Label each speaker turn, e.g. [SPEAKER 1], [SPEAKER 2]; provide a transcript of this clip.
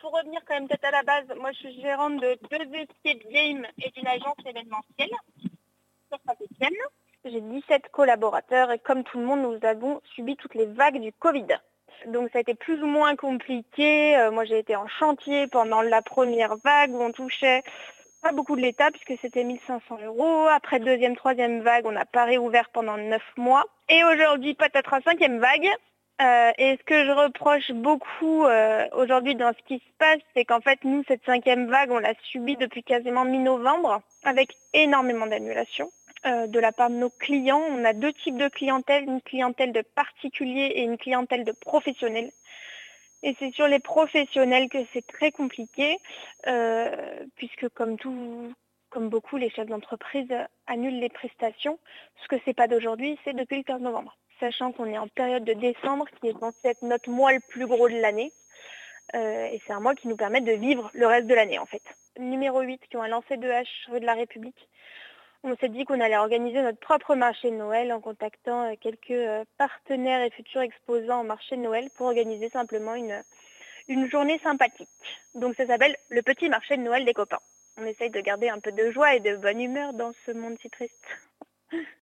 [SPEAKER 1] Pour revenir quand même peut-être à la base, moi je suis gérante de deux escape games et d'une agence événementielle sur Saint-Etienne. J'ai 17 collaborateurs et comme tout le monde, nous avons subi toutes les vagues du Covid. Donc ça a été plus ou moins compliqué. Euh, moi j'ai été en chantier pendant la première vague où on touchait pas beaucoup de l'État puisque c'était 1500 euros. Après deuxième, troisième vague, on n'a pas réouvert pendant neuf mois. Et aujourd'hui, peut-être à cinquième vague. Euh, et ce que je reproche beaucoup euh, aujourd'hui dans ce qui se passe, c'est qu'en fait, nous, cette cinquième vague, on l'a subie depuis quasiment mi-novembre, avec énormément d'annulations euh, de la part de nos clients. On a deux types de clientèle, une clientèle de particuliers et une clientèle de professionnels. Et c'est sur les professionnels que c'est très compliqué, puisque comme tout, comme beaucoup, les chefs d'entreprise annulent les prestations. Ce que c'est pas d'aujourd'hui, c'est depuis le 15 novembre sachant qu'on est en période de décembre, qui est censé être notre mois le plus gros de l'année. Euh, et c'est un mois qui nous permet de vivre le reste de l'année en fait. Numéro 8, qui ont un lancé de rue de la République. On s'est dit qu'on allait organiser notre propre marché de Noël en contactant euh, quelques euh, partenaires et futurs exposants au marché de Noël pour organiser simplement une, une journée sympathique. Donc ça s'appelle le petit marché de Noël des copains. On essaye de garder un peu de joie et de bonne humeur dans ce monde si triste.